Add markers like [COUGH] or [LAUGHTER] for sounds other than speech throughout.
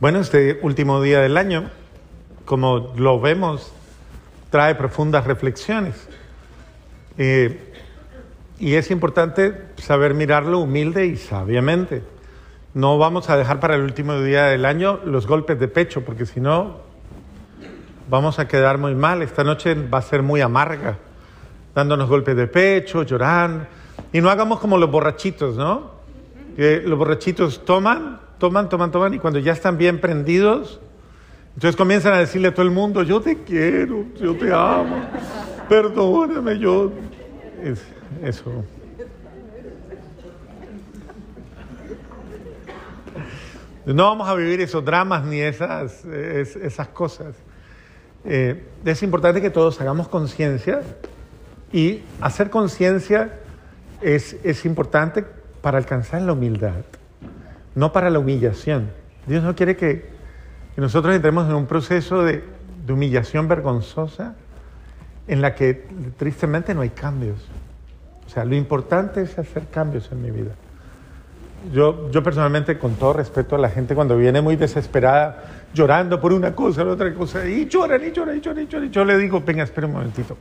Bueno, este último día del año, como lo vemos, trae profundas reflexiones. Eh, y es importante saber mirarlo humilde y sabiamente. No vamos a dejar para el último día del año los golpes de pecho, porque si no, vamos a quedar muy mal. Esta noche va a ser muy amarga, dándonos golpes de pecho, llorando. Y no hagamos como los borrachitos, ¿no? Que los borrachitos toman, toman, toman, toman, y cuando ya están bien prendidos, entonces comienzan a decirle a todo el mundo, yo te quiero, yo te amo, perdóname, yo... Es, eso. No vamos a vivir esos dramas ni esas, esas cosas. Eh, es importante que todos hagamos conciencia y hacer conciencia es, es importante para alcanzar la humildad, no para la humillación. Dios no quiere que, nosotros entremos en un proceso de, humillación vergonzosa en la que tristemente no hay cambios. O sea, lo importante es hacer cambios en mi vida. Yo, yo personalmente, con todo respeto a la gente, cuando viene muy desesperada, llorando por una cosa, o otra cosa, y lloran, y lloran, y lloran, y lloran, yo le digo, venga, espera un momentito.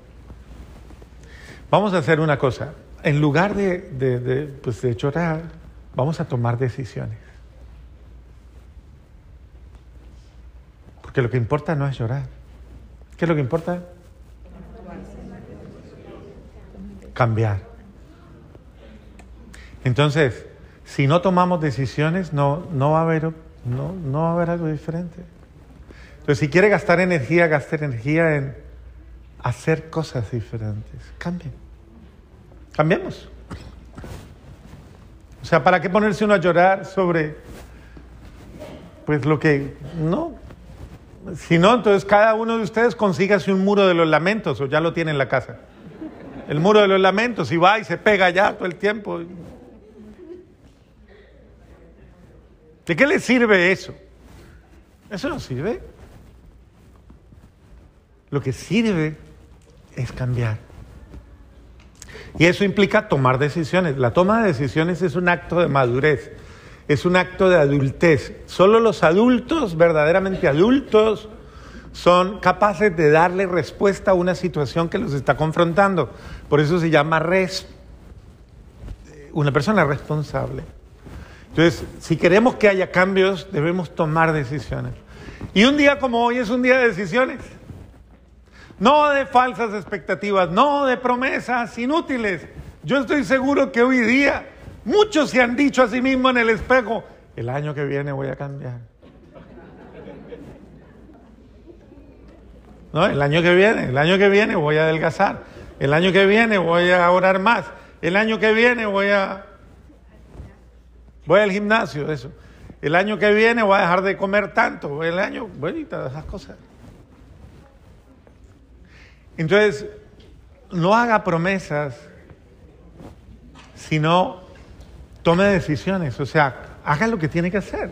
Vamos a hacer una cosa. En lugar de, de, de, pues de llorar, vamos a tomar decisiones. Porque lo que importa no es llorar. ¿Qué es lo que importa? Cambiar. Entonces, si no tomamos decisiones, no, no, va a haber, no, no va a haber algo diferente. Entonces, si quiere gastar energía, gaste energía en hacer cosas diferentes. Cambien. Cambiemos. O sea, ¿para qué ponerse uno a llorar sobre pues lo que no? Si no, entonces cada uno de ustedes consígase un muro de los lamentos o ya lo tiene en la casa. El muro de los lamentos y va y se pega ya todo el tiempo. ¿De qué le sirve eso? Eso no sirve. Lo que sirve es cambiar. Y eso implica tomar decisiones. La toma de decisiones es un acto de madurez, es un acto de adultez. Solo los adultos, verdaderamente adultos, son capaces de darle respuesta a una situación que los está confrontando. Por eso se llama res una persona responsable. Entonces, si queremos que haya cambios, debemos tomar decisiones. Y un día como hoy es un día de decisiones. No de falsas expectativas, no de promesas inútiles. Yo estoy seguro que hoy día muchos se han dicho a sí mismos en el espejo, el año que viene voy a cambiar. No, el año que viene, el año que viene voy a adelgazar. El año que viene voy a orar más. El año que viene voy a Voy al gimnasio, eso. El año que viene voy a dejar de comer tanto. El año, bueno, todas esas cosas. Entonces, no haga promesas, sino tome decisiones. O sea, haga lo que tiene que hacer.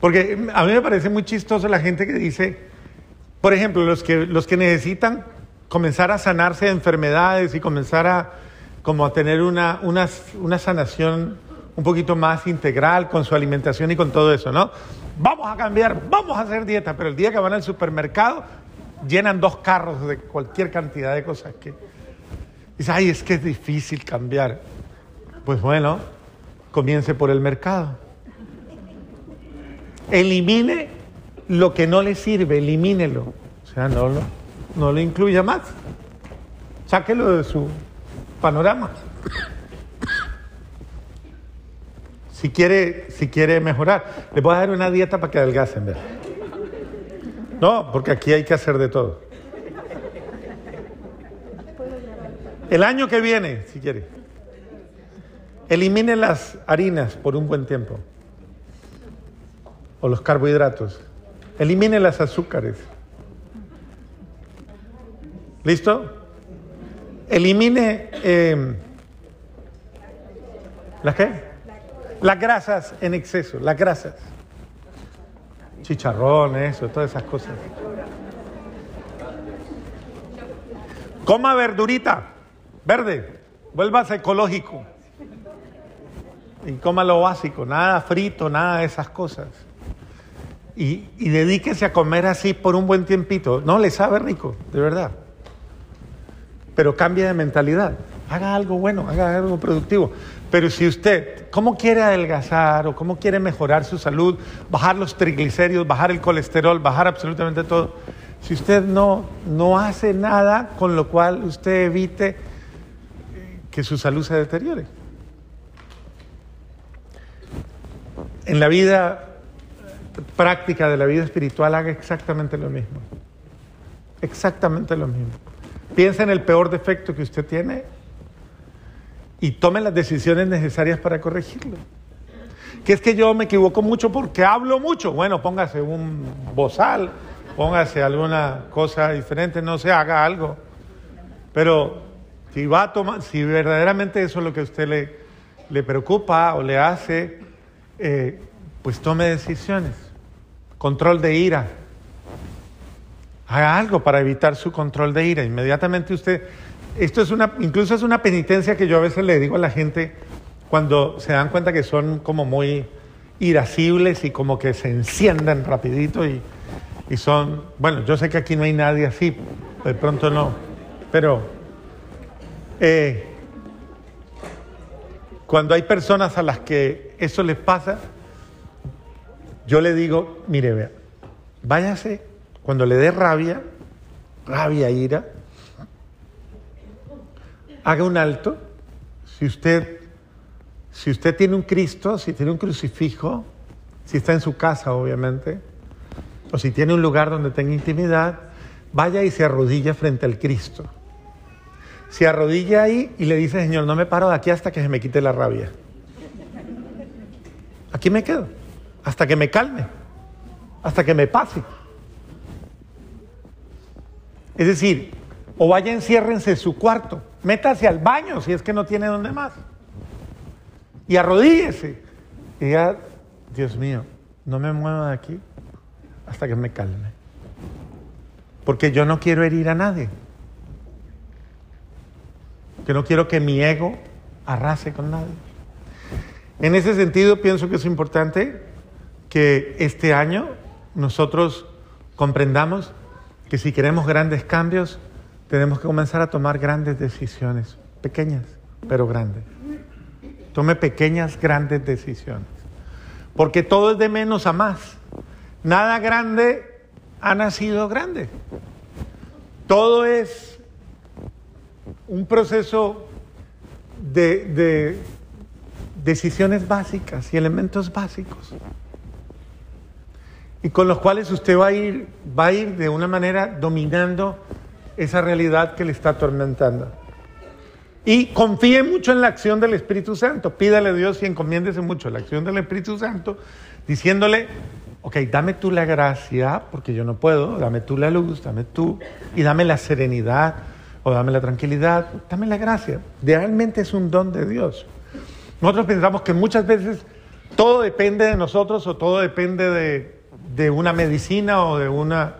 Porque a mí me parece muy chistoso la gente que dice, por ejemplo, los que, los que necesitan comenzar a sanarse de enfermedades y comenzar a, como a tener una, una, una sanación un poquito más integral con su alimentación y con todo eso, ¿no? Vamos a cambiar, vamos a hacer dieta, pero el día que van al supermercado llenan dos carros de cualquier cantidad de cosas que... Dice, ay, es que es difícil cambiar. Pues bueno, comience por el mercado. Elimine lo que no le sirve, elimínelo. O sea, no lo, no lo incluya más. Sáquelo de su panorama. Si quiere, si quiere mejorar, le voy a dar una dieta para que adelgacen. ¿ver? No, porque aquí hay que hacer de todo. El año que viene, si quiere, elimine las harinas por un buen tiempo. O los carbohidratos. Elimine las azúcares. ¿Listo? Elimine eh, ¿las qué? Las grasas en exceso, las grasas. Chicharrón, eso, todas esas cosas. Coma verdurita, verde, vuelvas ecológico. Y coma lo básico, nada frito, nada de esas cosas. Y, y dedíquese a comer así por un buen tiempito. No, le sabe rico, de verdad. Pero cambie de mentalidad. Haga algo bueno, haga algo productivo. Pero si usted, ¿cómo quiere adelgazar o cómo quiere mejorar su salud, bajar los triglicéridos, bajar el colesterol, bajar absolutamente todo? Si usted no, no hace nada con lo cual usted evite que su salud se deteriore. En la vida práctica de la vida espiritual haga exactamente lo mismo. Exactamente lo mismo. Piensa en el peor defecto que usted tiene y tome las decisiones necesarias para corregirlo. Que es que yo me equivoco mucho porque hablo mucho. Bueno, póngase un bozal, póngase alguna cosa diferente, no se haga algo. Pero si va a tomar, si verdaderamente eso es lo que a usted le, le preocupa o le hace, eh, pues tome decisiones. Control de ira. Haga algo para evitar su control de ira. Inmediatamente usted esto es una, incluso es una penitencia que yo a veces le digo a la gente cuando se dan cuenta que son como muy irascibles y como que se encienden rapidito y, y son, bueno, yo sé que aquí no hay nadie así, de pronto no, pero eh, cuando hay personas a las que eso les pasa, yo le digo, mire, vea, váyase cuando le dé rabia, rabia, ira, haga un alto. Si usted, si usted tiene un Cristo, si tiene un crucifijo, si está en su casa, obviamente, o si tiene un lugar donde tenga intimidad, vaya y se arrodilla frente al Cristo. Se arrodilla ahí y le dice, Señor, no me paro de aquí hasta que se me quite la rabia. Aquí me quedo, hasta que me calme, hasta que me pase. Es decir, o vaya, enciérrense en su cuarto, métase al baño si es que no tiene donde más. Y arrodíllese. Y diga, Dios mío, no me mueva de aquí hasta que me calme. Porque yo no quiero herir a nadie. Que no quiero que mi ego arrase con nadie. En ese sentido, pienso que es importante que este año nosotros comprendamos que si queremos grandes cambios, tenemos que comenzar a tomar grandes decisiones, pequeñas, pero grandes. Tome pequeñas, grandes decisiones. Porque todo es de menos a más. Nada grande ha nacido grande. Todo es un proceso de, de decisiones básicas y elementos básicos y con los cuales usted va a ir, va a ir de una manera dominando esa realidad que le está atormentando. Y confíe mucho en la acción del Espíritu Santo. Pídale a Dios y encomiéndese mucho la acción del Espíritu Santo, diciéndole, ok, dame tú la gracia, porque yo no puedo, dame tú la luz, dame tú, y dame la serenidad, o dame la tranquilidad, dame la gracia. Realmente es un don de Dios. Nosotros pensamos que muchas veces todo depende de nosotros o todo depende de, de una medicina o de una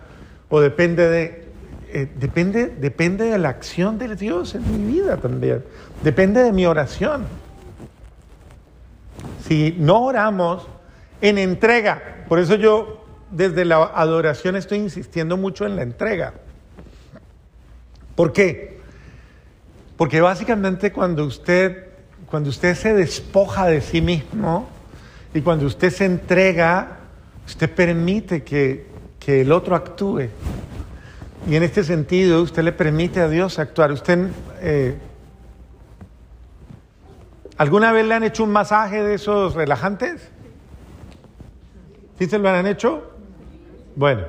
o depende de eh, depende, depende de la acción de Dios en mi vida también. Depende de mi oración. Si no oramos en entrega, por eso yo desde la adoración estoy insistiendo mucho en la entrega. ¿Por qué? Porque básicamente cuando usted, cuando usted se despoja de sí mismo y cuando usted se entrega, usted permite que, que el otro actúe. Y en este sentido, usted le permite a Dios actuar. ¿Usted eh, alguna vez le han hecho un masaje de esos relajantes? ¿Sí se lo han hecho? Bueno,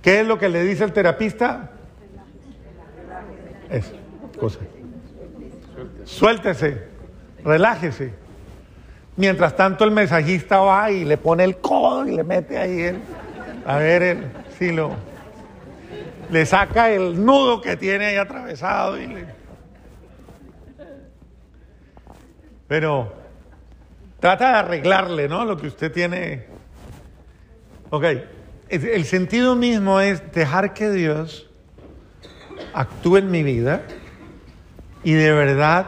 ¿qué es lo que le dice el terapista? Eso, cosa. Suéltese, relájese. Mientras tanto el mensajista va y le pone el codo y le mete ahí el, a ver el, si lo le saca el nudo que tiene ahí atravesado y. Pero trata de arreglarle, ¿no? Lo que usted tiene. Ok, el sentido mismo es dejar que Dios actúe en mi vida y de verdad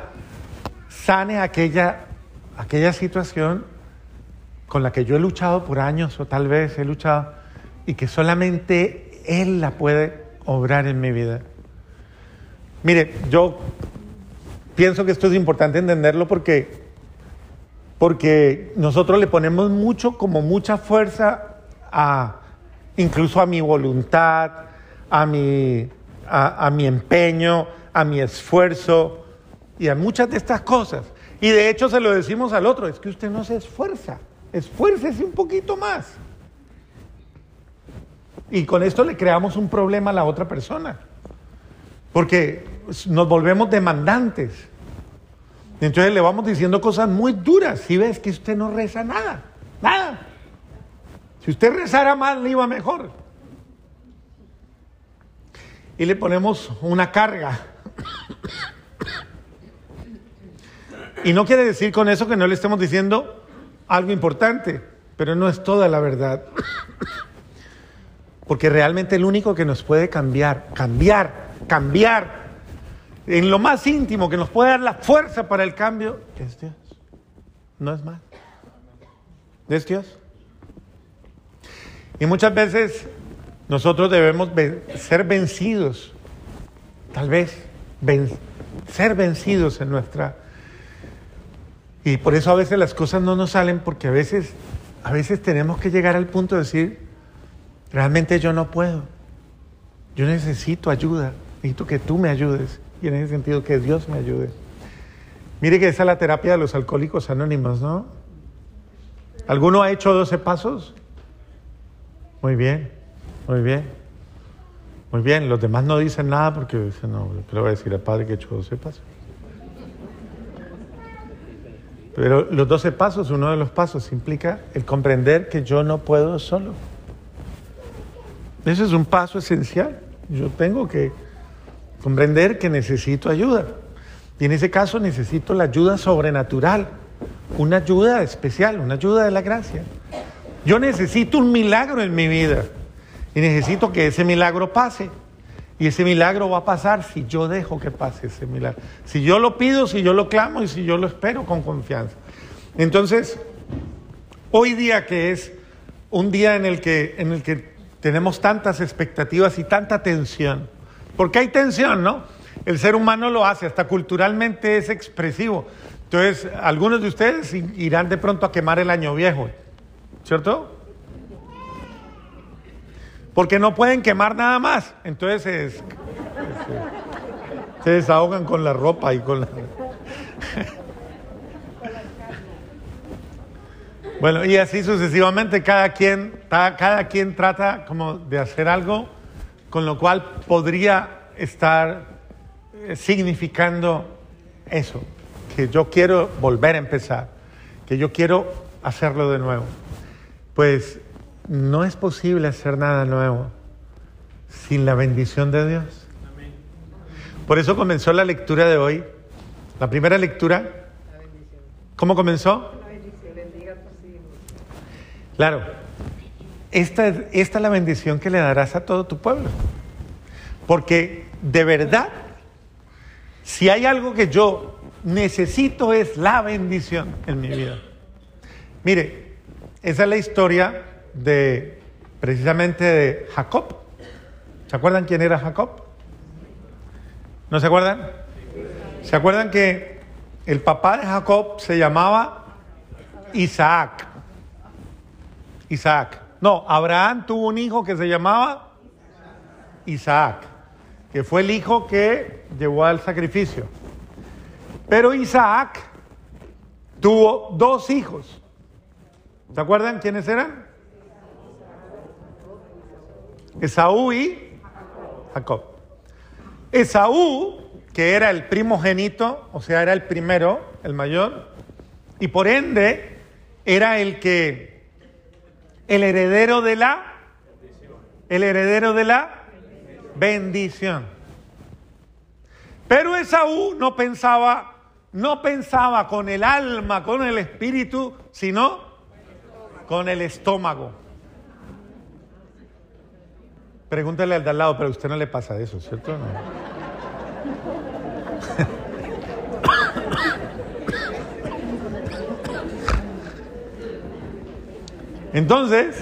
sane aquella aquella situación con la que yo he luchado por años o tal vez he luchado y que solamente Él la puede obrar en mi vida. Mire, yo pienso que esto es importante entenderlo porque, porque nosotros le ponemos mucho, como mucha fuerza a incluso a mi voluntad, a mi, a, mi empeño, a mi esfuerzo y a muchas de estas cosas. Y de hecho se lo decimos al otro, es que usted no se esfuerza, esfuércese un poquito más. Y con esto le creamos un problema a la otra persona, porque nos volvemos demandantes. Entonces le vamos diciendo cosas muy duras. Si ves que usted no reza nada, nada. Si usted rezara más, le iba mejor. Y le ponemos una carga. Y no quiere decir con eso que no le estemos diciendo algo importante, pero no es toda la verdad. Porque realmente el único que nos puede cambiar, cambiar, cambiar, en lo más íntimo, que nos puede dar la fuerza para el cambio, es Dios. No es más. Es Dios. Y muchas veces nosotros debemos ser vencidos, tal vez ser vencidos en nuestra... Y por eso a veces las cosas no nos salen porque a veces, a veces tenemos que llegar al punto de decir, realmente yo no puedo, yo necesito ayuda, necesito que tú me ayudes y en ese sentido que Dios me ayude. Mire que esa es la terapia de los alcohólicos anónimos, ¿no? ¿Alguno ha hecho 12 pasos? Muy bien, muy bien. Muy bien, los demás no dicen nada porque dicen, no, pero voy a decir al Padre que he hecho 12 pasos. Pero los 12 pasos, uno de los pasos implica el comprender que yo no puedo solo. Ese es un paso esencial. Yo tengo que comprender que necesito ayuda. Y en ese caso necesito la ayuda sobrenatural, una ayuda especial, una ayuda de la gracia. Yo necesito un milagro en mi vida y necesito que ese milagro pase. Y ese milagro va a pasar si yo dejo que pase ese milagro. Si yo lo pido, si yo lo clamo y si yo lo espero con confianza. Entonces, hoy día que es un día en el que, en el que tenemos tantas expectativas y tanta tensión, porque hay tensión, ¿no? El ser humano lo hace, hasta culturalmente es expresivo. Entonces, algunos de ustedes irán de pronto a quemar el año viejo. ¿Cierto? Porque no pueden quemar nada más. Entonces se, desahogan con la ropa y con la... bueno, y así sucesivamente cada quien, cada quien trata como de hacer algo con lo cual podría estar eh, significando eso, que yo quiero volver a empezar, que yo quiero hacerlo de nuevo pues no es posible hacer nada nuevo sin la bendición de Dios. Por eso comenzó la lectura de hoy. La primera lectura. ¿Cómo comenzó? Claro. Esta, esta es la bendición que le darás a todo tu pueblo. Porque de verdad, si hay algo que yo necesito es la bendición en mi vida. Mire, esa es la historia de precisamente de Jacob. ¿Se acuerdan quién era Jacob? ¿No se acuerdan? ¿Se acuerdan que el papá de Jacob se llamaba Isaac? Isaac. No, Abraham tuvo un hijo que se llamaba Isaac, que fue el hijo que llevó al sacrificio. Pero Isaac tuvo dos hijos. ¿Se acuerdan quiénes eran? Esaú y Jacob. Esaú, que era el primogénito, o sea, era el primero, el mayor, y por ende era el que, el heredero de la, el heredero de la bendición. Pero Esaú no pensaba, no pensaba con el alma, con el espíritu, sino con el estómago. Pregúntale al de al lado, pero a usted no le pasa eso, ¿cierto? Entonces,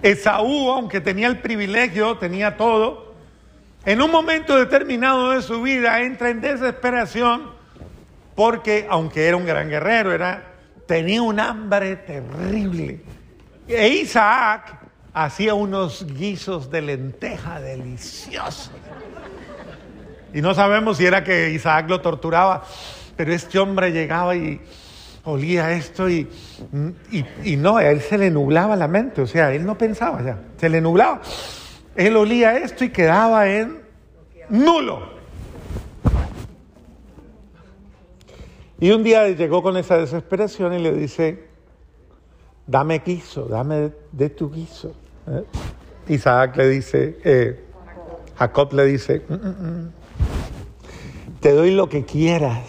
Esaú, aunque tenía el privilegio, tenía todo, en un momento determinado de su vida entra en desesperación porque, aunque era un gran guerrero, era, tenía un hambre terrible. E Isaac hacía unos guisos de lenteja deliciosos. Y no sabemos si era que Isaac lo torturaba, pero este hombre llegaba y olía esto y, y, no, a él se le nublaba la mente, o sea, él no pensaba ya, se le nublaba. Él olía esto y quedaba en nulo. Y un día llegó con esa desesperación y le dice, dame guiso, dame de tu guiso. ¿Eh? Isaac le dice, eh, Jacob le dice, mm, mm, mm, te doy lo que quieras.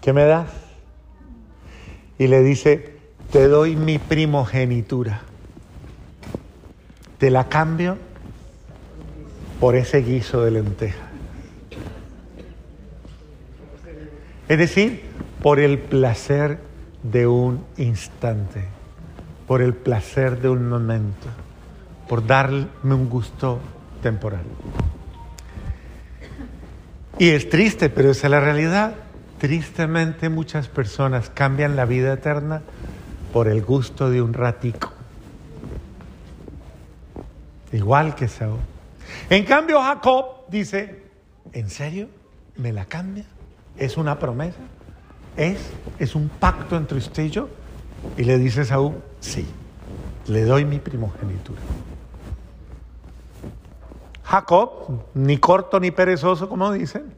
¿Qué me das? Y le dice, te doy mi primogenitura. Te la cambio por ese guiso de lenteja. Es decir, por el placer de un instante, por el placer de un momento, por darme un gusto temporal. Y es triste, pero esa es la realidad. Tristemente muchas personas cambian la vida eterna por el gusto de un ratico. Igual que Saúl. En cambio Jacob dice, ¿en serio? ¿Me la cambia? ¿Es una promesa? ¿Es, ¿Es un pacto entre usted y yo? Y le dice Saúl, sí, le doy mi primogenitura. Jacob, ni corto ni perezoso, como dicen,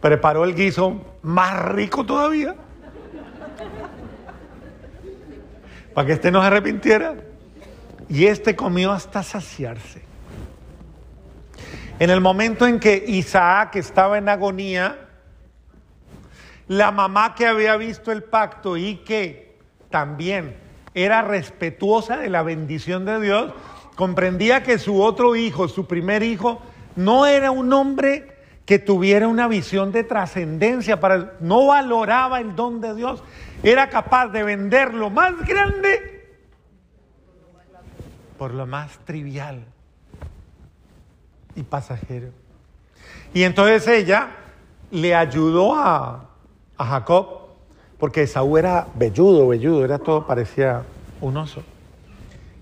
preparó el guiso más rico todavía. Para que este no se arrepintiera. Y este comió hasta saciarse. En el momento en que Isaac estaba en agonía, la mamá que había visto el pacto y que también era respetuosa de la bendición de Dios, comprendía que su otro hijo, su primer hijo, no era un hombre que tuviera una visión de trascendencia, para no valoraba el don de Dios, era capaz de vender lo más grande por lo más trivial y pasajero. Y entonces ella le ayudó a, a Jacob, porque Esaú era velludo, velludo, era todo, parecía un oso.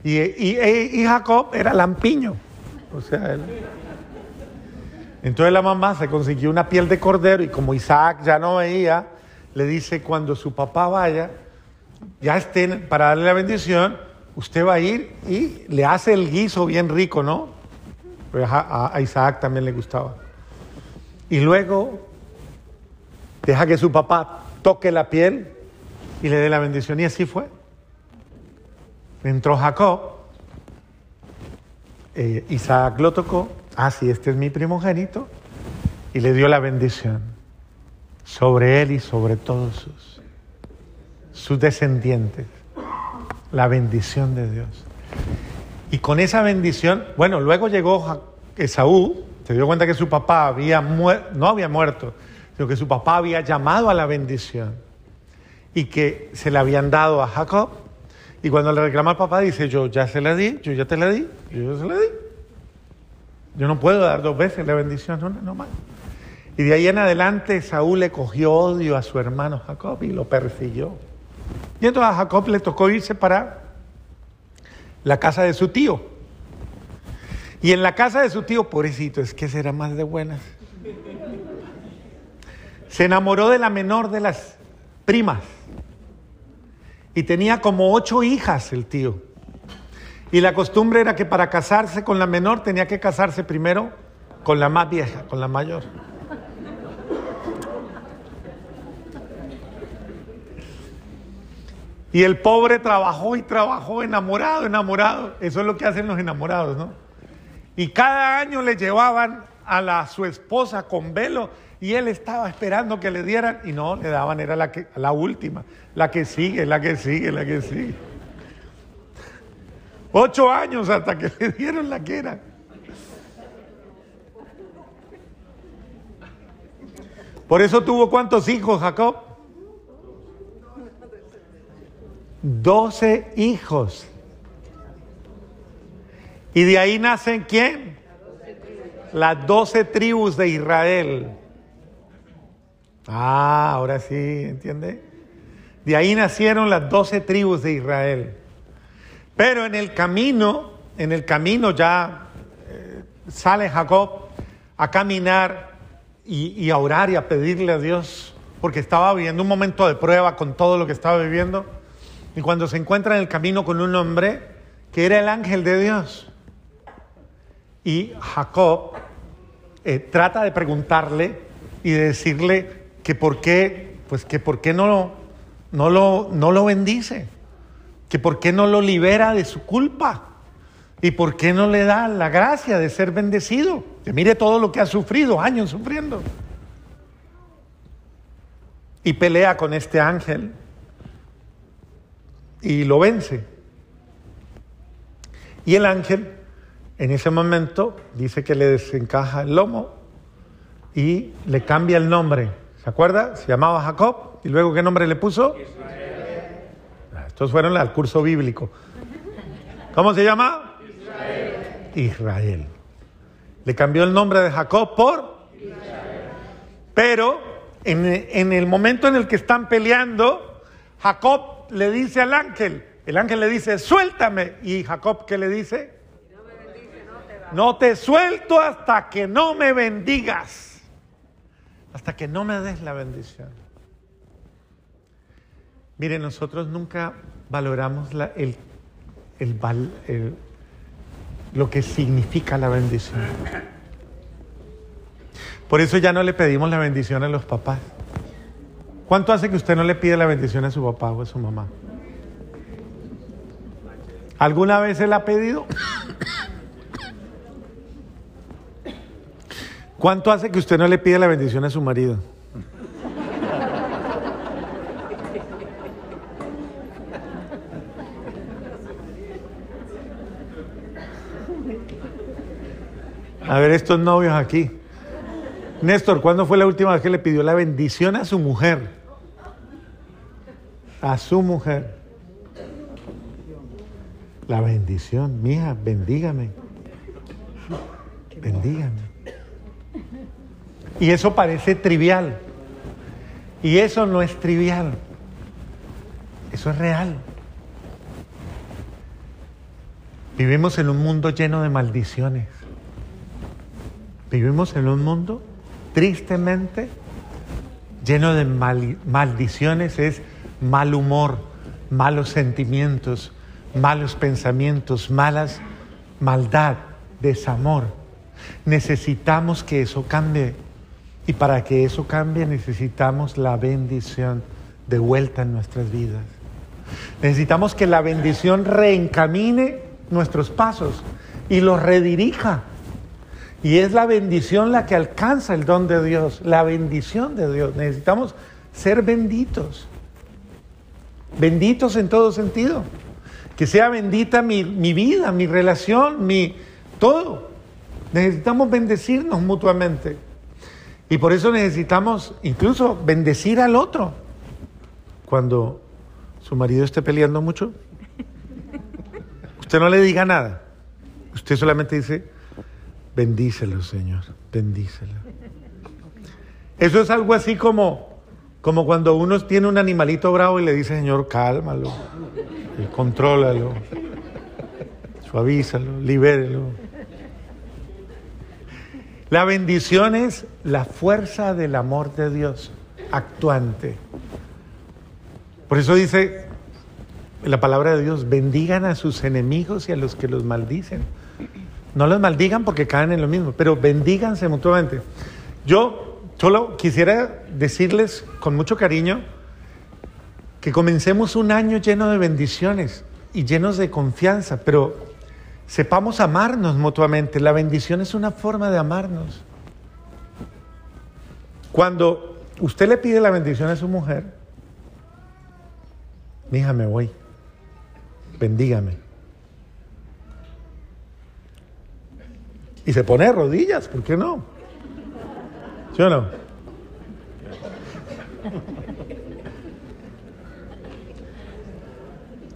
Y, y, Jacob era lampiño. O sea, él. Entonces la mamá se consiguió una piel de cordero y como Isaac ya no veía, le dice, cuando su papá vaya, ya estén para darle la bendición, usted va a ir y le hace el guiso bien rico, ¿no? A Isaac también le gustaba. Y luego deja que su papá toque la piel y le dé la bendición. Y así fue. Entró Jacob, eh, Isaac lo tocó, ah, sí, este es mi primogénito, y le dio la bendición sobre él y sobre todos sus, descendientes. La bendición de Dios. Y con esa bendición, bueno, luego llegó Esaú, se dio cuenta que su papá había no había muerto, sino que su papá había llamado a la bendición y que se la habían dado a Jacob. Y cuando le reclama al papá, dice, yo ya se la di, yo ya te la di, yo ya se la di. Yo no puedo dar dos veces la bendición, no, no más. Y de ahí en adelante Saúl le cogió odio a su hermano Jacob y lo persiguió. Y entonces a Jacob le tocó irse para la casa de su tío. Y en la casa de su tío, pobrecito, es que será más de buenas. Se enamoró de la menor de las primas. Y tenía como ocho hijas el tío. Y la costumbre era que para casarse con la menor tenía que casarse primero con la más vieja, con la mayor. Y el pobre trabajó y trabajó enamorado, enamorado. Eso es lo que hacen los enamorados, ¿no? Y cada año le llevaban a la, su esposa con velo y él estaba esperando que le dieran y no, le daban, era la, que, la última, la que sigue, la que sigue, la que sigue. Ocho años hasta que [LAUGHS] le dieron la que era. Por eso tuvo cuántos hijos Jacob. doce hijos. Y de ahí nacen quién? Las doce tribus de Israel. Ah, ahora sí, ¿entiende? De ahí nacieron las doce tribus de Israel. Pero en el camino, en el camino ya eh, sale Jacob a caminar y, a orar y a pedirle a Dios, porque estaba viviendo un momento de prueba con todo lo que estaba viviendo. Y cuando se encuentra en el camino con un hombre que era el ángel de Dios, y Jacob eh, trata de preguntarle y de decirle que por qué, pues que por qué no, no, lo, no lo bendice, que por qué no lo libera de su culpa y por qué no le da la gracia de ser bendecido. Que mire todo lo que ha sufrido, años sufriendo. Y pelea con este ángel y lo vence. Y el ángel en ese momento dice que le desencaja el lomo y le cambia el nombre. ¿Se acuerda? Se llamaba Jacob y luego ¿qué nombre le puso? Israel. Estos fueron al curso bíblico. ¿Cómo se llama? Israel. Israel. Le cambió el nombre de Jacob por Israel. Pero en, en el momento en el que están peleando, Jacob le dice al ángel, el ángel le dice, suéltame. Y Jacob, ¿qué le dice? No te suelto hasta que no me bendigas. Hasta que no me des la bendición. Mire, nosotros nunca valoramos lo que significa la bendición. Por eso ya no le pedimos la bendición a los papás. ¿Cuánto hace que usted no le pide la bendición a su papá o a su mamá? ¿Alguna vez se la ha pedido? ¿Cuánto hace que usted no le pide la bendición a su marido? A ver, estos novios aquí. Néstor, ¿cuándo fue la última vez que le pidió la bendición a su mujer? A su mujer. La bendición, mija, bendígame. Bendígame. Y eso parece trivial. Y eso no es trivial. Eso es real. Vivimos en un mundo lleno de maldiciones. Vivimos en un mundo tristemente lleno de maldiciones. Es mal humor, malos sentimientos, malos pensamientos, malas maldad, desamor. Necesitamos que eso cambie. Y para que eso cambie necesitamos la bendición de vuelta en nuestras vidas. Necesitamos que la bendición reencamine nuestros pasos y los redirija. Y es la bendición la que alcanza el don de Dios, la bendición de Dios. Necesitamos ser benditos. Benditos en todo sentido. Que sea bendita mi, mi vida, mi relación, mi todo. Necesitamos bendecirnos mutuamente. Y por eso necesitamos incluso bendecir al otro. Cuando su marido esté peleando mucho, usted no le diga nada. Usted solamente dice, bendícelo, Señor, bendícelo. Eso es algo así como, como cuando uno tiene un animalito bravo y le dice, Señor, cálmalo, contrólalo, suavízalo, libérelo. La bendición es la fuerza del amor de Dios actuante. Por eso dice la palabra de Dios, bendigan a sus enemigos y a los que los maldicen. No los maldigan porque caen en lo mismo, pero bendíganse mutuamente. Yo solo quisiera decirles con mucho cariño que comencemos un año lleno de bendiciones y llenos de confianza, pero sepamos amarnos mutuamente. La bendición es una forma de amarnos. Cuando usted le pide la bendición a su mujer, mija, me voy, bendígame. Y se pone de rodillas, ¿por qué no? ¿Sí o no?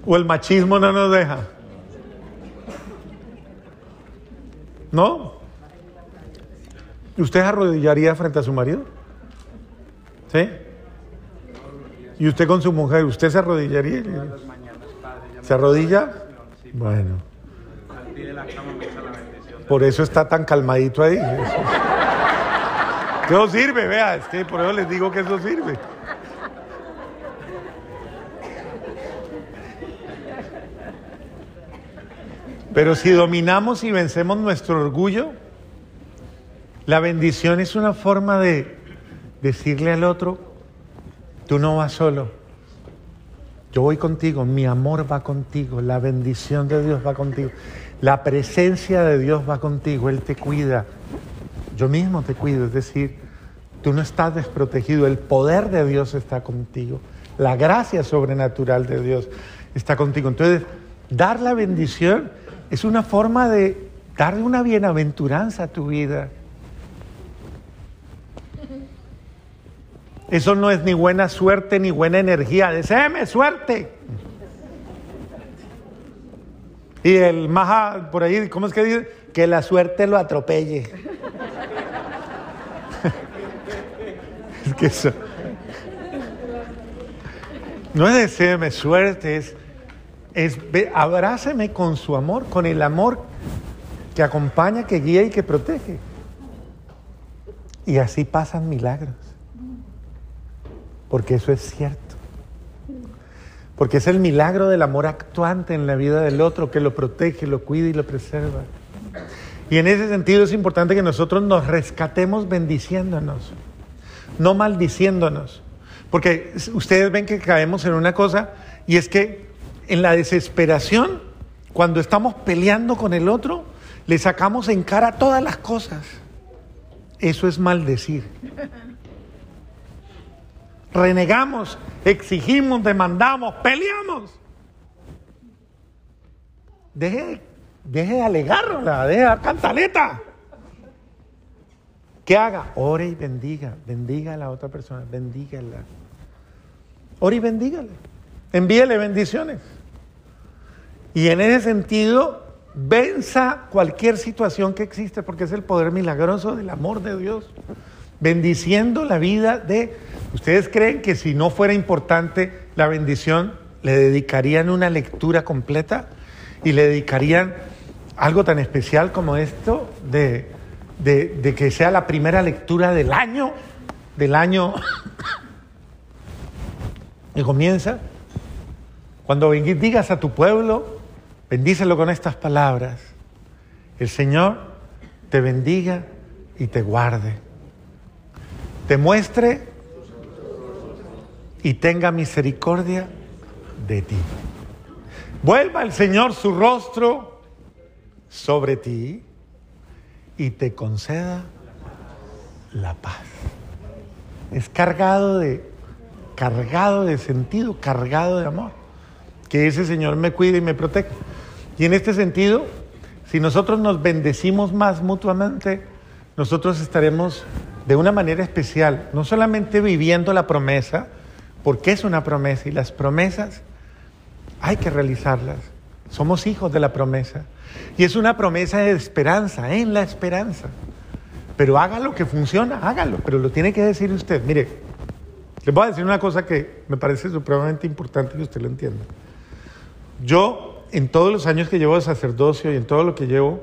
¿O el machismo no nos deja? ¿No? ¿Usted arrodillaría frente a su marido? ¿Sí? ¿Y usted con su mujer, usted se arrodillaría? ¿Se arrodilla? Bueno. Por eso está tan calmadito ahí. [LAUGHS] Eso sirve, vea, es que por eso les digo que eso sirve. Pero si dominamos y vencemos nuestro orgullo, la bendición es una forma de decirle al otro, tú no vas solo, yo voy contigo, mi amor va contigo, la bendición de Dios va contigo, la presencia de Dios va contigo, Él te cuida, yo mismo te cuido, es decir, tú no estás desprotegido, el poder de Dios está contigo, la gracia sobrenatural de Dios está contigo. Entonces, dar la bendición es una forma de darle una bienaventuranza a tu vida. Eso no es ni buena suerte ni buena energía. Deseeme suerte. Y el maja por ahí, ¿cómo es que dice? Que la suerte lo atropelle. [LAUGHS] es que eso. No es deseeme suerte, es es abráceme con su amor, con el amor que acompaña, que guía y que protege. Y así pasan milagros. Porque eso es cierto. Porque es el milagro del amor actuante en la vida del otro que lo protege, lo cuida y lo preserva. Y en ese sentido es importante que nosotros nos rescatemos bendiciéndonos, no maldiciéndonos. Porque ustedes ven que caemos en una cosa y es que en la desesperación, cuando estamos peleando con el otro, le sacamos en cara todas las cosas. Eso es maldecir. Renegamos, exigimos, demandamos, peleamos. Deje, deje de alegarla, deje de dar cantaleta. ¿Qué haga? Ore y bendiga, bendiga a la otra persona, bendígala. Ore y bendígale, envíele bendiciones. Y en ese sentido, venza cualquier situación que existe, porque es el poder milagroso del amor de Dios, bendiciendo la vida de... ¿Ustedes creen que si no fuera importante la bendición, le dedicarían una lectura completa y le dedicarían algo tan especial como esto de, de que sea la primera lectura del año, del año que comienza? Cuando digas a tu pueblo, Bendícelo con estas palabras. El Señor te bendiga y te guarde. Te muestre y tenga misericordia de ti. Vuelva el Señor su rostro sobre ti y te conceda la paz. Es cargado de cargado de sentido, cargado de amor. Que ese Señor me cuide y me proteja. Y en este sentido, si nosotros nos bendecimos más mutuamente, nosotros estaremos de una manera especial, no solamente viviendo la promesa, porque es una promesa y las promesas hay que realizarlas. Somos hijos de la promesa. Y es una promesa de esperanza, en la esperanza. Pero hágalo que funciona, hágalo, pero lo tiene que decir usted. Mire, les voy a decir una cosa que me parece supremamente importante que usted lo entienda. Yo en todos los años que llevo de sacerdocio y en todo lo que llevo,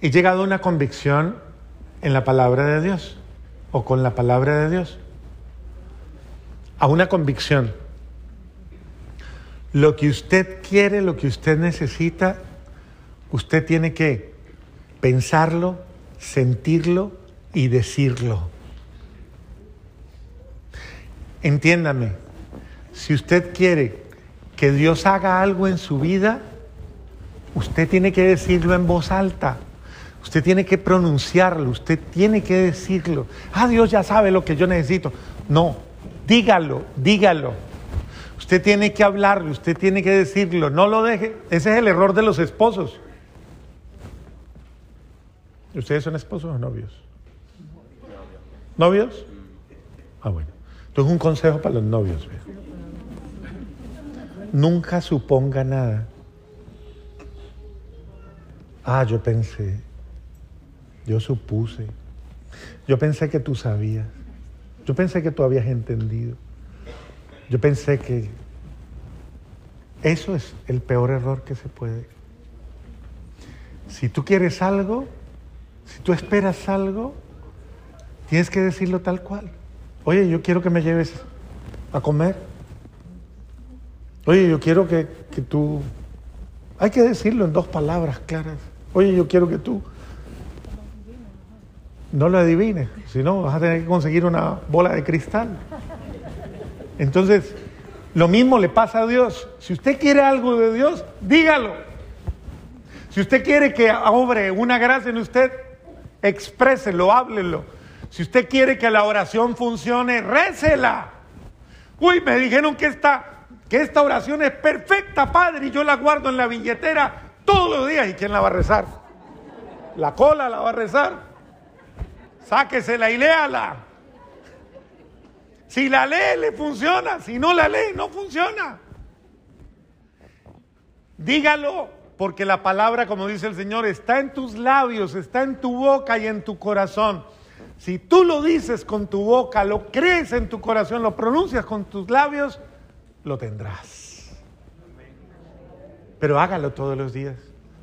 he llegado a una convicción en la palabra de Dios o con la palabra de Dios. A una convicción. Lo que usted quiere, lo que usted necesita, usted tiene que pensarlo, sentirlo y decirlo. Entiéndame, si usted quiere que Dios haga algo en su vida, usted tiene que decirlo en voz alta. Usted tiene que pronunciarlo, usted tiene que decirlo. Ah, Dios ya sabe lo que yo necesito. No, dígalo, dígalo. Usted tiene que hablarlo, usted tiene que decirlo. No lo deje. Ese es el error de los esposos. ¿Ustedes son esposos o novios? ¿Novios? Ah, bueno. Entonces un consejo para los novios. Nunca suponga nada. Ah, yo pensé, yo supuse, yo pensé que tú sabías, yo pensé que tú habías entendido, yo pensé que eso es el peor error que se puede. Si tú quieres algo, si tú esperas algo, tienes que decirlo tal cual. Oye, yo quiero que me lleves a comer. Oye, yo quiero que, que tú... Hay que decirlo en dos palabras claras. Oye, yo quiero que tú no lo adivines, si no vas a tener que conseguir una bola de cristal. Entonces, lo mismo le pasa a Dios. Si usted quiere algo de Dios, dígalo. Si usted quiere que obre una gracia en usted, expréselo, háblelo. Si usted quiere que la oración funcione, récela. Uy, me dijeron que esta, que esta oración es perfecta, Padre, y yo la guardo en la billetera todos los días. ¿Y quién la va a rezar? La cola la va a rezar. Sáquesela y léala. Si la lee, le funciona. Si no la lee, no funciona. Dígalo, porque la palabra, como dice el Señor, está en tus labios, está en tu boca y en tu corazón. Si tú lo dices con tu boca, lo crees en tu corazón, lo pronuncias con tus labios, lo tendrás. Pero hágalo todos los días.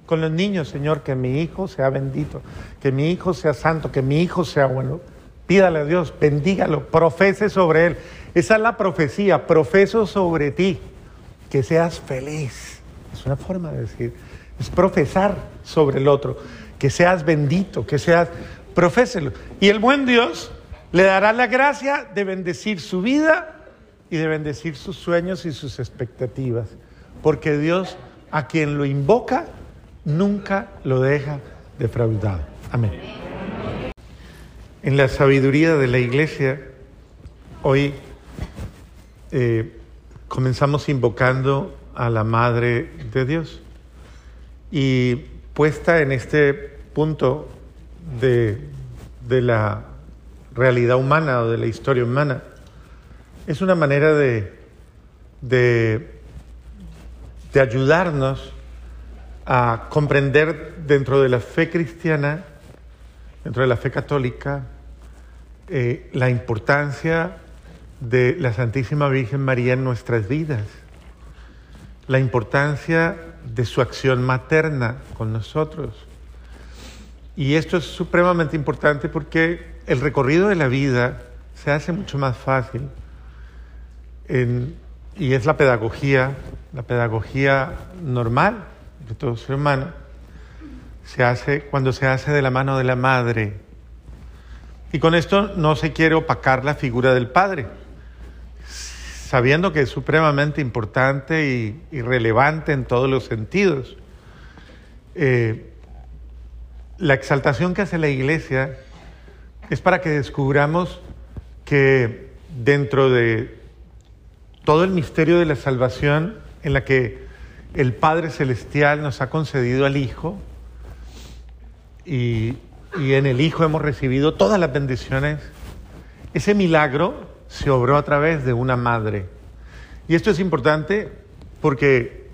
Con los niños, Señor, que mi hijo sea bendito, que mi hijo sea santo, que mi hijo sea bueno. Pídale a Dios, bendígalo, profese sobre él. Esa es la profecía, profeso sobre ti, que seas feliz. Es una forma de decir, es profesar sobre el otro, que seas bendito, que seas proféselo. Y el buen Dios le dará la gracia de bendecir su vida y de bendecir sus sueños y sus expectativas. Porque Dios, a quien lo invoca, nunca lo deja defraudado. Amén. En la sabiduría de la iglesia, hoy eh, comenzamos invocando a la Madre de Dios. Y puesta en este punto de, la realidad humana o de la historia humana. Es una manera de, de, ayudarnos a comprender dentro de la fe cristiana, dentro de la fe católica, eh, la importancia de la Santísima Virgen María en nuestras vidas, la importancia de su acción materna con nosotros. Y esto es supremamente importante porque el recorrido de la vida se hace mucho más fácil y es la pedagogía, la pedagogía normal de todo ser humano, se hace cuando se hace de la mano de la madre. Y con esto no se quiere opacar la figura del padre, sabiendo que es supremamente importante y, relevante en todos los sentidos. Eh, la exaltación que hace la iglesia es para que descubramos que dentro de todo el misterio de la salvación en la que el Padre Celestial nos ha concedido al Hijo y, en el Hijo hemos recibido todas las bendiciones, ese milagro se obró a través de una madre. Y esto es importante porque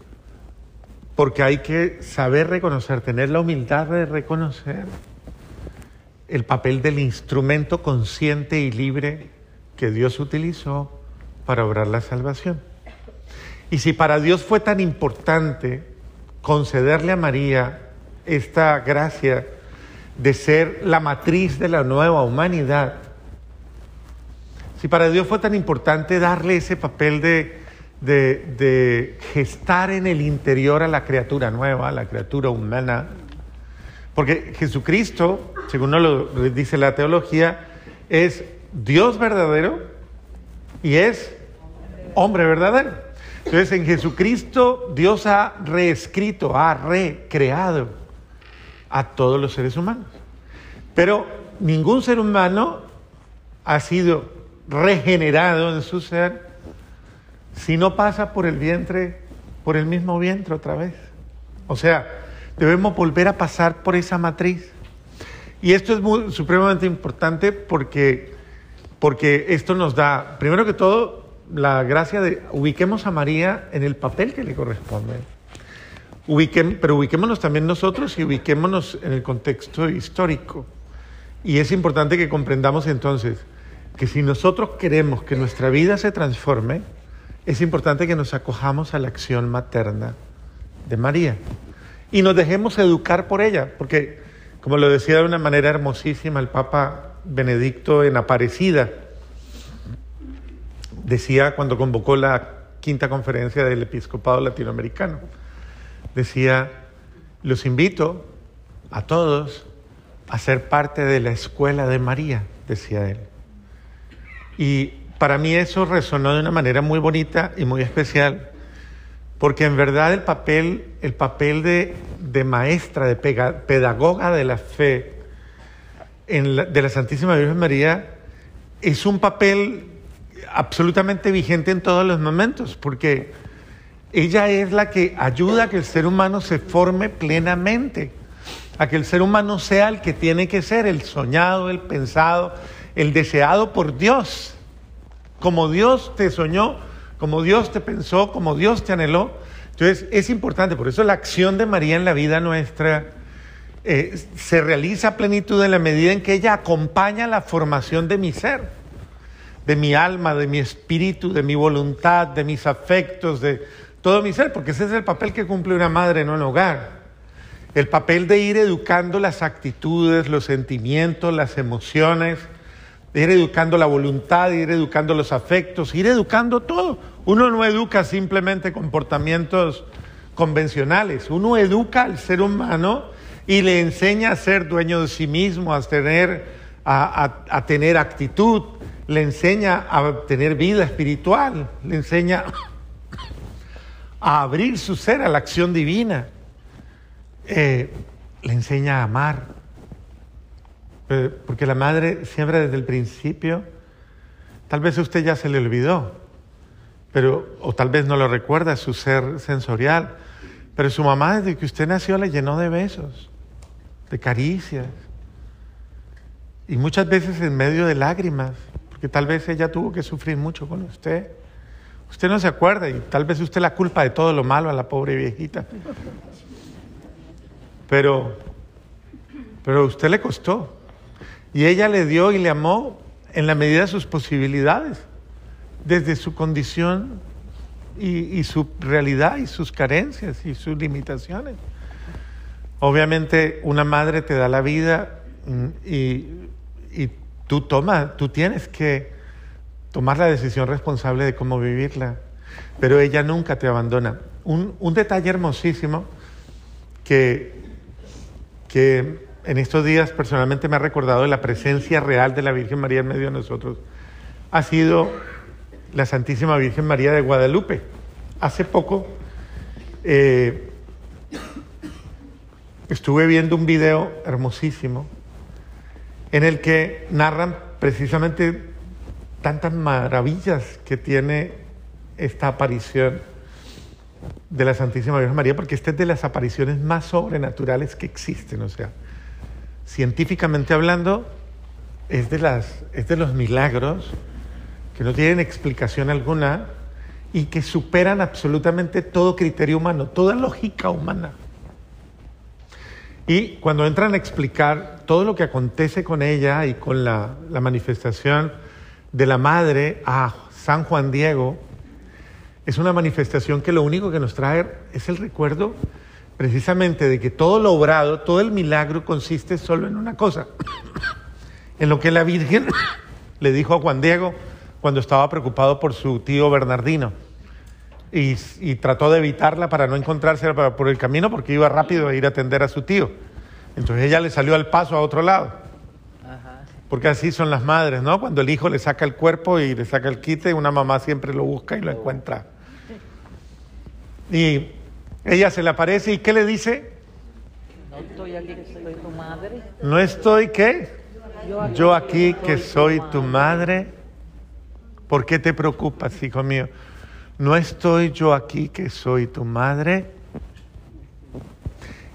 porque hay que saber reconocer, tener la humildad de reconocer el papel del instrumento consciente y libre que Dios utilizó para obrar la salvación. Y si para Dios fue tan importante concederle a María esta gracia de ser la matriz de la nueva humanidad, si para Dios fue tan importante darle ese papel de de, gestar en el interior a la criatura nueva, a la criatura humana. Porque Jesucristo, según nos lo dice la teología, es Dios verdadero y es hombre verdadero. Entonces en Jesucristo Dios ha reescrito, ha recreado a todos los seres humanos. Pero ningún ser humano ha sido regenerado en su ser si no pasa por el vientre, por el mismo vientre otra vez. O sea, debemos volver a pasar por esa matriz. Y esto es supremamente importante porque, porque esto nos da, primero que todo, la gracia de ubiquemos a María en el papel que le corresponde. Ubiquem, pero ubiquémonos también nosotros y ubiquémonos en el contexto histórico. Y es importante que comprendamos entonces que si nosotros queremos que nuestra vida se transforme, es importante que nos acojamos a la acción materna de María y nos dejemos educar por ella, porque como lo decía de una manera hermosísima el Papa Benedicto en Aparecida, decía cuando convocó la quinta conferencia del episcopado latinoamericano, decía, los invito a todos a ser parte de la escuela de María, decía él. Y para mí eso resonó de una manera muy bonita y muy especial, porque en verdad el papel, el papel de, de maestra, de pedagoga de la fe de la Santísima Virgen María es un papel absolutamente vigente en todos los momentos, porque ella es la que ayuda a que el ser humano se forme plenamente, a que el ser humano sea el que tiene que ser, el soñado, el pensado, el deseado por Dios. Como Dios te soñó, como Dios te pensó, como Dios te anheló. Entonces es importante, por eso la acción de María en la vida nuestra eh, se realiza a plenitud en la medida en que ella acompaña la formación de mi ser, de mi alma, de mi espíritu, de mi voluntad, de mis afectos, de todo mi ser, porque ese es el papel que cumple una madre en un hogar. El papel de ir educando las actitudes, los sentimientos, las emociones, de ir educando la voluntad, de ir educando los afectos, ir educando todo. Uno no educa simplemente comportamientos convencionales, uno educa al ser humano y le enseña a ser dueño de sí mismo, a tener, a, tener actitud, le enseña a tener vida espiritual, le enseña a abrir su ser a la acción divina, eh, le enseña a amar, porque la madre siempre desde el principio, tal vez a usted ya se le olvidó, pero, o tal vez no lo recuerda, su ser sensorial, pero su mamá desde que usted nació le llenó de besos, de caricias, y muchas veces en medio de lágrimas, porque tal vez ella tuvo que sufrir mucho con usted. Usted no se acuerda y tal vez usted la culpa de todo lo malo a la pobre viejita. Pero, pero usted le costó. Y ella le dio y le amó en la medida de sus posibilidades, desde su condición y, su realidad y sus carencias y sus limitaciones. Obviamente una madre te da la vida mm, y, tú tomas, tú tienes que tomar la decisión responsable de cómo vivirla, pero ella nunca te abandona. Un, un detalle hermosísimo que, que en estos días personalmente me ha recordado la presencia real de la Virgen María en medio de nosotros, ha sido la Santísima Virgen María de Guadalupe. Hace poco eh, estuve viendo un video hermosísimo en el que narran precisamente tantas maravillas que tiene esta aparición de la Santísima Virgen María, porque esta es de las apariciones más sobrenaturales que existen, o sea, científicamente hablando, es de, las, es de los milagros que no tienen explicación alguna y que superan absolutamente todo criterio humano, toda lógica humana. Y cuando entran a explicar todo lo que acontece con ella y con la, manifestación de la madre a San Juan Diego, es una manifestación que lo único que nos trae es el recuerdo precisamente de que todo lo obrado, todo el milagro consiste solo en una cosa, [COUGHS] en lo que la Virgen [COUGHS] le dijo a Juan Diego cuando estaba preocupado por su tío Bernardino y, trató de evitarla para no encontrarse por el camino porque iba rápido a ir a atender a su tío. Entonces ella le salió al paso a otro lado. Porque así son las madres, ¿no? Cuando el hijo le saca el cuerpo y le saca el quite, una mamá siempre lo busca y lo encuentra. Y ella se le aparece y ¿qué le dice? No estoy aquí que soy tu madre. ¿No estoy qué? Yo aquí, que soy tu madre. ¿Por qué te preocupas, hijo mío? ¿No estoy yo aquí que soy tu madre?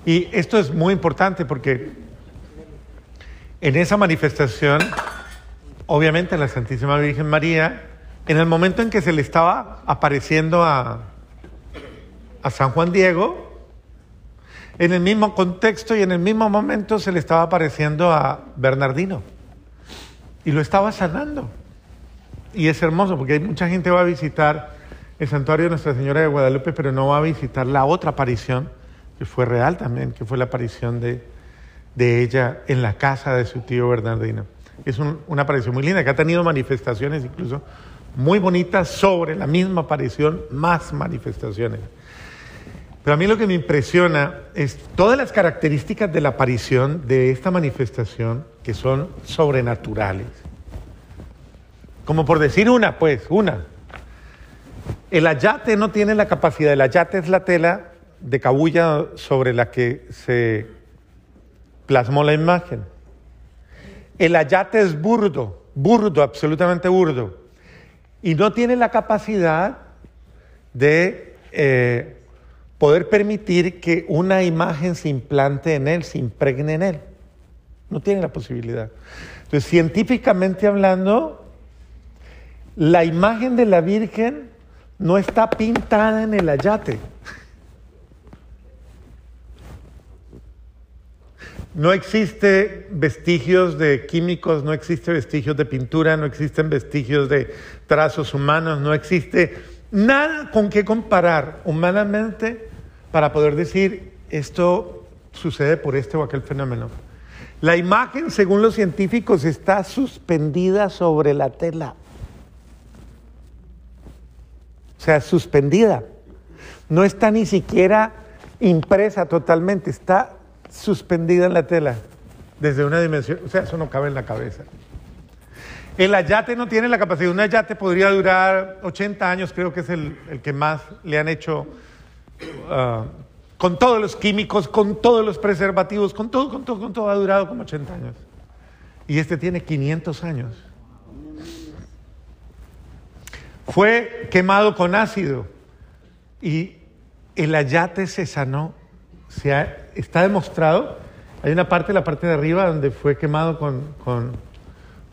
Y esto es muy importante porque en esa manifestación, obviamente la Santísima Virgen María en el momento en que se le estaba apareciendo a, a San Juan Diego, en el mismo contexto y en el mismo momento se le estaba apareciendo a Bernardino y lo estaba sanando. Y es hermoso porque hay mucha gente va a visitar el santuario de Nuestra Señora de Guadalupe, pero no va a visitar la otra aparición, que fue real también, que fue la aparición de, de ella en la casa de su tío Bernardino. Es un- una aparición muy linda, que ha tenido manifestaciones incluso muy bonitas sobre la misma aparición, más manifestaciones. Pero a mí lo que me impresiona es todas las características de la aparición de esta manifestación que son sobrenaturales. Como por decir una, pues, una. El ayate no tiene la capacidad, el ayate es la tela de cabulla sobre la que se plasmó la imagen. El ayate es burdo, burdo, absolutamente burdo. Y no tiene la capacidad de eh, poder permitir que una imagen se implante en él, se impregne en él. No tiene la posibilidad. Entonces, científicamente hablando, la imagen de la Virgen no está pintada en el ayate. No existe vestigios de químicos, no existe vestigios de pintura, no existen vestigios de trazos humanos, no existe nada con qué comparar humanamente para poder decir esto sucede por este o aquel fenómeno. La imagen, según los científicos, está suspendida sobre la tela. O sea, suspendida. No está ni siquiera impresa totalmente, está suspendida en la tela desde una dimensión. O sea, eso no cabe en la cabeza. El ayate no tiene la capacidad. Un ayate podría durar 80 años, creo que es el, el que más le han hecho ah, con todos los químicos, con todos los preservativos, con todo, con todo, con todo. Ha durado como 80 años. Y este tiene 500 años. Fue quemado con ácido y el ayate se sanó. Se ha- está demostrado. Hay una parte, la parte de arriba, donde fue quemado con, con,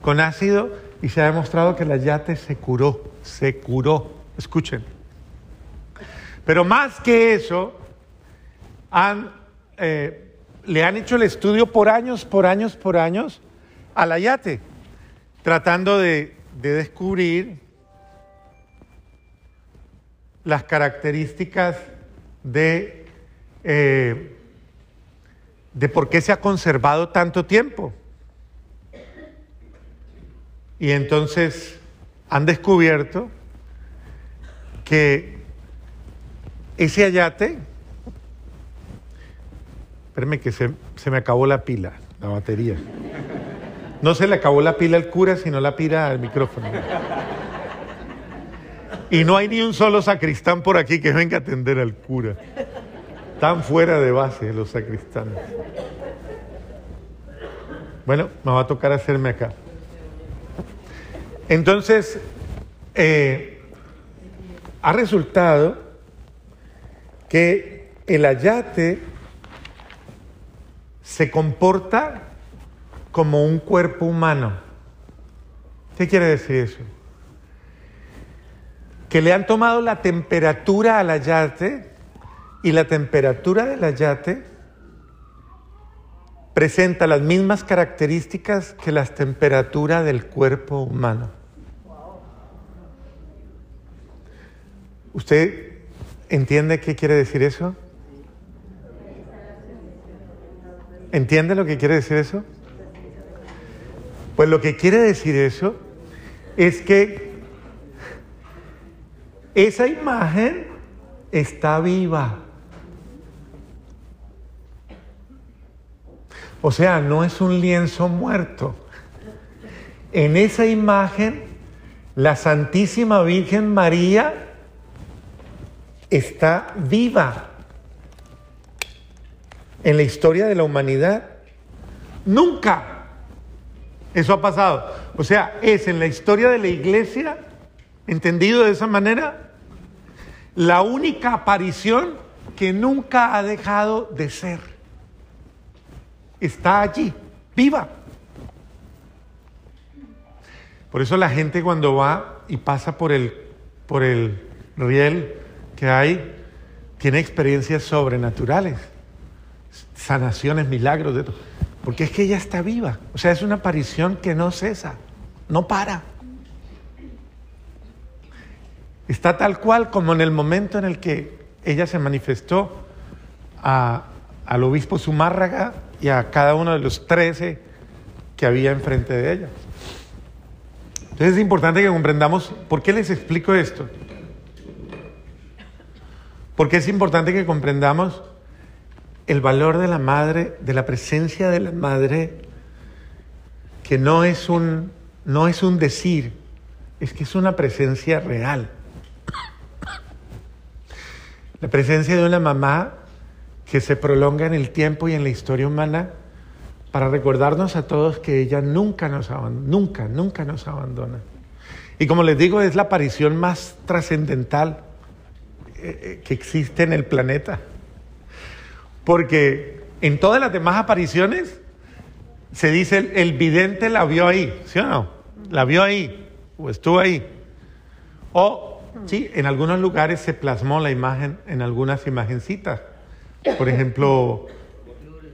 con ácido y se ha demostrado que el ayate se curó. Se curó. Escuchen. Pero más que eso, han, eh, le han hecho el estudio por años, por años, por años al ayate, tratando de, de descubrir las características de, eh, de por qué se ha conservado tanto tiempo. Y entonces han descubierto que ese ayate, espérame que se, se me acabó la pila, la batería. No se le acabó la pila al cura, sino la pila al micrófono. Y no hay ni un solo sacristán por aquí que venga a atender al cura. Están fuera de base los sacristanes. Bueno, me va a tocar hacerme acá. Entonces, eh, ha resultado que el ayate se comporta como un cuerpo humano. ¿Qué quiere decir eso? Que le han tomado la temperatura al ayate y la temperatura del ayate presenta las mismas características que la temperatura del cuerpo humano. ¿Usted entiende qué quiere decir eso? ¿Entiende lo que quiere decir eso? Pues lo que quiere decir eso es que esa imagen está viva. O sea, no es un lienzo muerto. En esa imagen, la Santísima Virgen María está viva en la historia de la humanidad. Nunca eso ha pasado. O sea, es en la historia de la iglesia, entendido de esa manera, la única aparición que nunca ha dejado de ser. Está allí, viva. Por eso la gente cuando va y pasa por el, por el riel que hay, tiene experiencias sobrenaturales, sanaciones, milagros, de todo. Porque es que ella está viva. O sea, es una aparición que no cesa, no para. Está tal cual como en el momento en el que ella se manifestó a, al obispo Zumárraga y a cada uno de los trece que había enfrente de ella. Entonces es importante que comprendamos por qué les explico esto. Porque es importante que comprendamos el valor de la madre, de la presencia de la madre, que no es un, no es un decir, es que es una presencia real. La presencia de una mamá que se prolonga en el tiempo y en la historia humana para recordarnos a todos que ella nunca nos abandona, nunca, nunca nos abandona. Y como les digo, es la aparición más trascendental eh, eh, que existe en el planeta. Porque en todas las demás apariciones se dice el, el vidente la vio ahí, ¿sí o no? La vio ahí, o estuvo ahí. O, sí, en algunos lugares se plasmó la imagen en algunas imagencitas. Por ejemplo,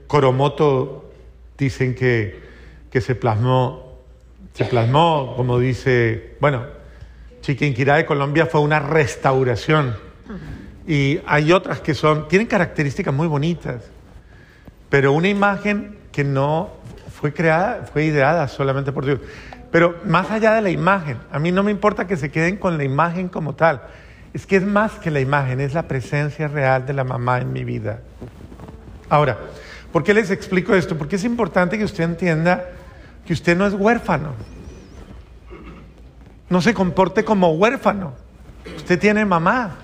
Coromoto dicen que, que se plasmó, se plasmó, como dice, bueno, Chiquinquirá de Colombia fue una restauración. Y hay otras que son, tienen características muy bonitas, pero una imagen que no fue creada, fue ideada solamente por Dios. Pero más allá de la imagen, a mí no me importa que se queden con la imagen como tal. Es que es más que la imagen, es la presencia real de la mamá en mi vida. Ahora, ¿por qué les explico esto? Porque es importante que usted entienda que usted no es huérfano. No se comporte como huérfano. Usted tiene mamá.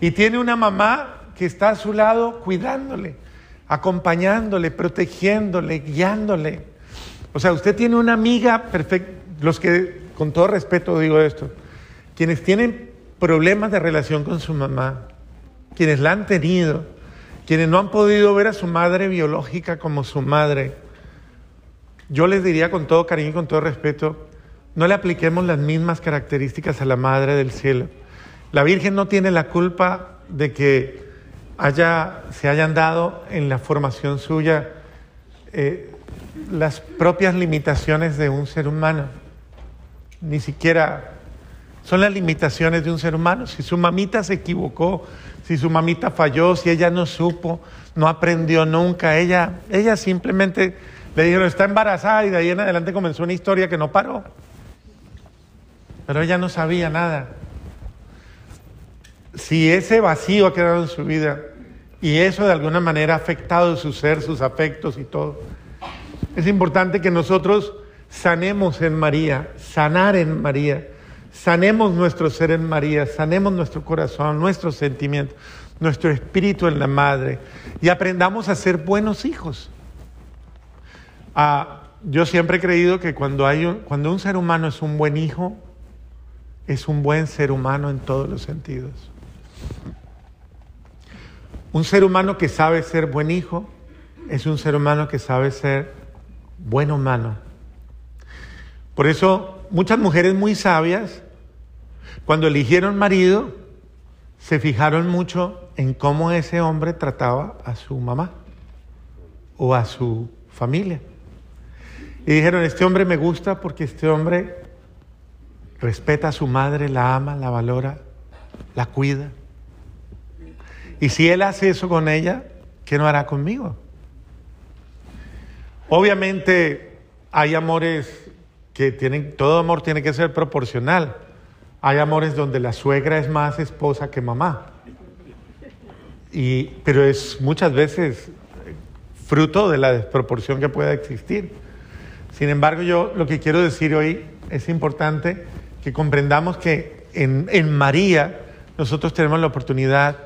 Y tiene una mamá que está a su lado cuidándole, acompañándole, protegiéndole, guiándole. O sea, usted tiene una amiga perfecta. Los que, con todo respeto digo esto, quienes tienen problemas de relación con su mamá, quienes la han tenido, quienes no han podido ver a su madre biológica como su madre, yo les diría con todo cariño y con todo respeto, no le apliquemos las mismas características a la Madre del Cielo. La Virgen no tiene la culpa de que haya, se hayan dado en la formación suya eh, las propias limitaciones de un ser humano. Ni siquiera son las limitaciones de un ser humano. Si su mamita se equivocó, si su mamita falló, si ella no supo, no aprendió nunca, ella, ella simplemente le dijeron está embarazada y de ahí en adelante comenzó una historia que no paró. Pero ella no sabía nada. Si ese vacío ha quedado en su vida y eso de alguna manera ha afectado su ser, sus afectos y todo, es importante que nosotros sanemos en María, sanar en María Sanemos nuestro ser en María, sanemos nuestro corazón, nuestros sentimientos, nuestro espíritu en la Madre y aprendamos a ser buenos hijos. Ah, yo siempre he creído que cuando, hay un, cuando un ser humano es un buen hijo, es un buen ser humano en todos los sentidos. Un ser humano que sabe ser buen hijo es un ser humano que sabe ser buen humano. Por eso muchas mujeres muy sabias, cuando eligieron marido, se fijaron mucho en cómo ese hombre trataba a su mamá o a su familia. Y dijeron, este hombre me gusta porque este hombre respeta a su madre, la ama, la valora, la cuida. Y si él hace eso con ella, ¿qué no hará conmigo? Obviamente hay amores que tienen, todo amor tiene que ser proporcional. Hay amores donde la suegra es más esposa que mamá. Y, pero es muchas veces fruto de la desproporción que pueda existir. Sin embargo, yo lo que quiero decir hoy es importante que comprendamos que en, en María nosotros tenemos la oportunidad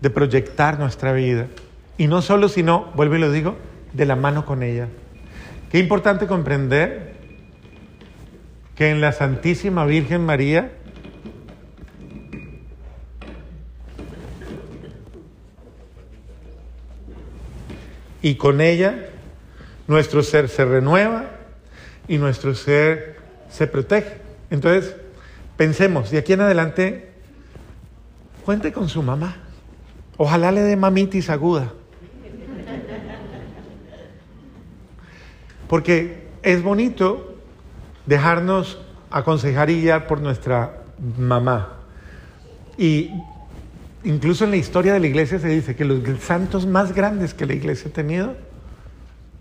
de proyectar nuestra vida. Y no solo, sino, vuelvo y lo digo, de la mano con ella. Qué importante comprender que en la Santísima Virgen María y con ella nuestro ser se renueva y nuestro ser se protege. Entonces, pensemos, de aquí en adelante, cuente con su mamá. Ojalá le dé mamitis aguda. Porque es bonito dejarnos aconsejar y guiar por nuestra mamá. Y incluso en la historia de la iglesia se dice que los santos más grandes que la iglesia ha tenido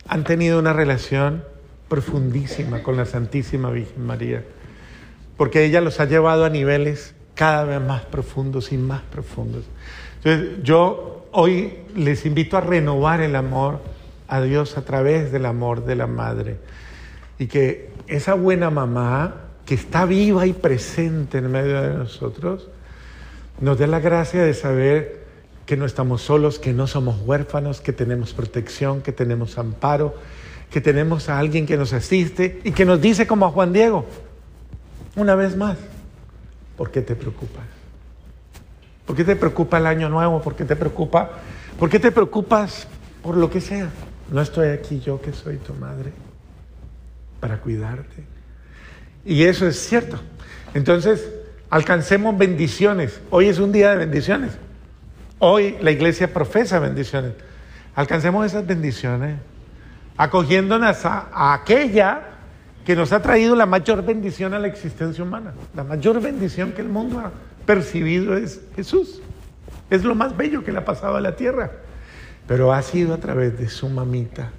han tenido una relación profundísima con la Santísima Virgen María, porque ella los ha llevado a niveles cada vez más profundos y más profundos. Entonces, yo hoy les invito a renovar el amor a Dios a través del amor de la madre y que esa buena mamá que está viva y presente en medio de nosotros, nos dé la gracia de saber que no estamos solos, que no somos huérfanos, que tenemos protección, que tenemos amparo, que tenemos a alguien que nos asiste y que nos dice como a Juan Diego, una vez más, ¿por qué te preocupas? ¿Por qué te preocupa el año nuevo? ¿Por qué te preocupa? ¿Por qué te preocupas por lo que sea? No estoy aquí yo que soy tu madre para cuidarte. Y eso es cierto. Entonces, alcancemos bendiciones. Hoy es un día de bendiciones. Hoy la iglesia profesa bendiciones. Alcancemos esas bendiciones, acogiéndonos a, aquella que nos ha traído la mayor bendición a la existencia humana. La mayor bendición que el mundo ha percibido es Jesús. Es lo más bello que le ha pasado a la tierra. Pero ha sido a través de su mamita,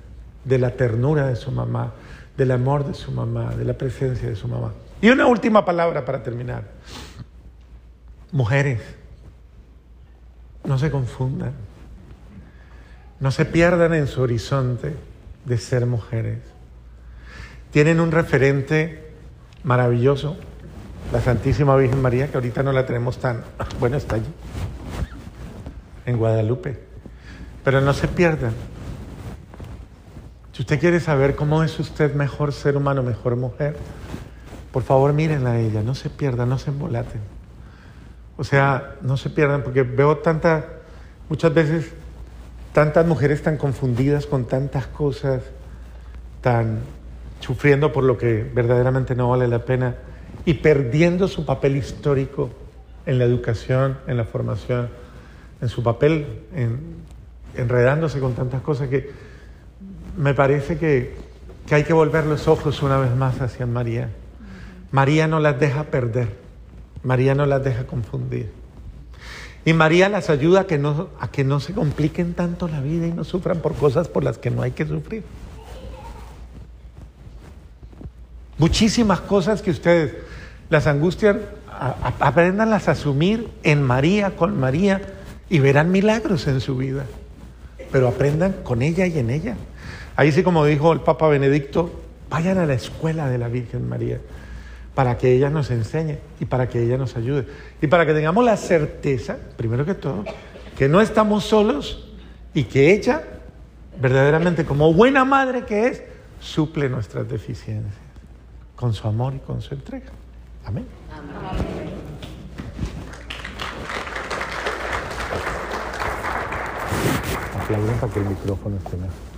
de la ternura de su mamá, del amor de su mamá, de la presencia de su mamá. Y una última palabra para terminar. Mujeres, no se confundan, no se pierdan en su horizonte de ser mujeres. Tienen un referente maravilloso, la Santísima Virgen María, que ahorita no la tenemos tan, bueno, está allí, en Guadalupe. Pero no se pierdan, si usted quiere saber cómo es usted mejor ser humano, mejor mujer, por favor mírenla a ella, no se pierdan, no se embolaten. O sea, no se pierdan, porque veo tanta, muchas veces, tantas mujeres tan confundidas con tantas cosas, tan sufriendo por lo que verdaderamente no vale la pena y perdiendo su papel histórico en la educación, en la formación, en su papel, enredándose con tantas cosas que me parece que, hay que volver los ojos una vez más hacia María. María no las deja perder, María no las deja confundir. Y María las ayuda a que, no, a que no se compliquen tanto la vida y no sufran por cosas por las que no hay que sufrir. Muchísimas cosas que ustedes las angustian, aprendanlas a asumir en María, con María, y verán milagros en su vida. Pero aprendan con ella y en ella. Ahí sí, como dijo el Papa Benedicto, vayan a la escuela de la Virgen María para que ella nos enseñe y para que ella nos ayude. Y para que tengamos la certeza, primero que todo, que no estamos solos y que ella, verdaderamente como buena madre que es, suple nuestras deficiencias con su amor y con su entrega. Amén. Aplauden para que el micrófono esté mejor.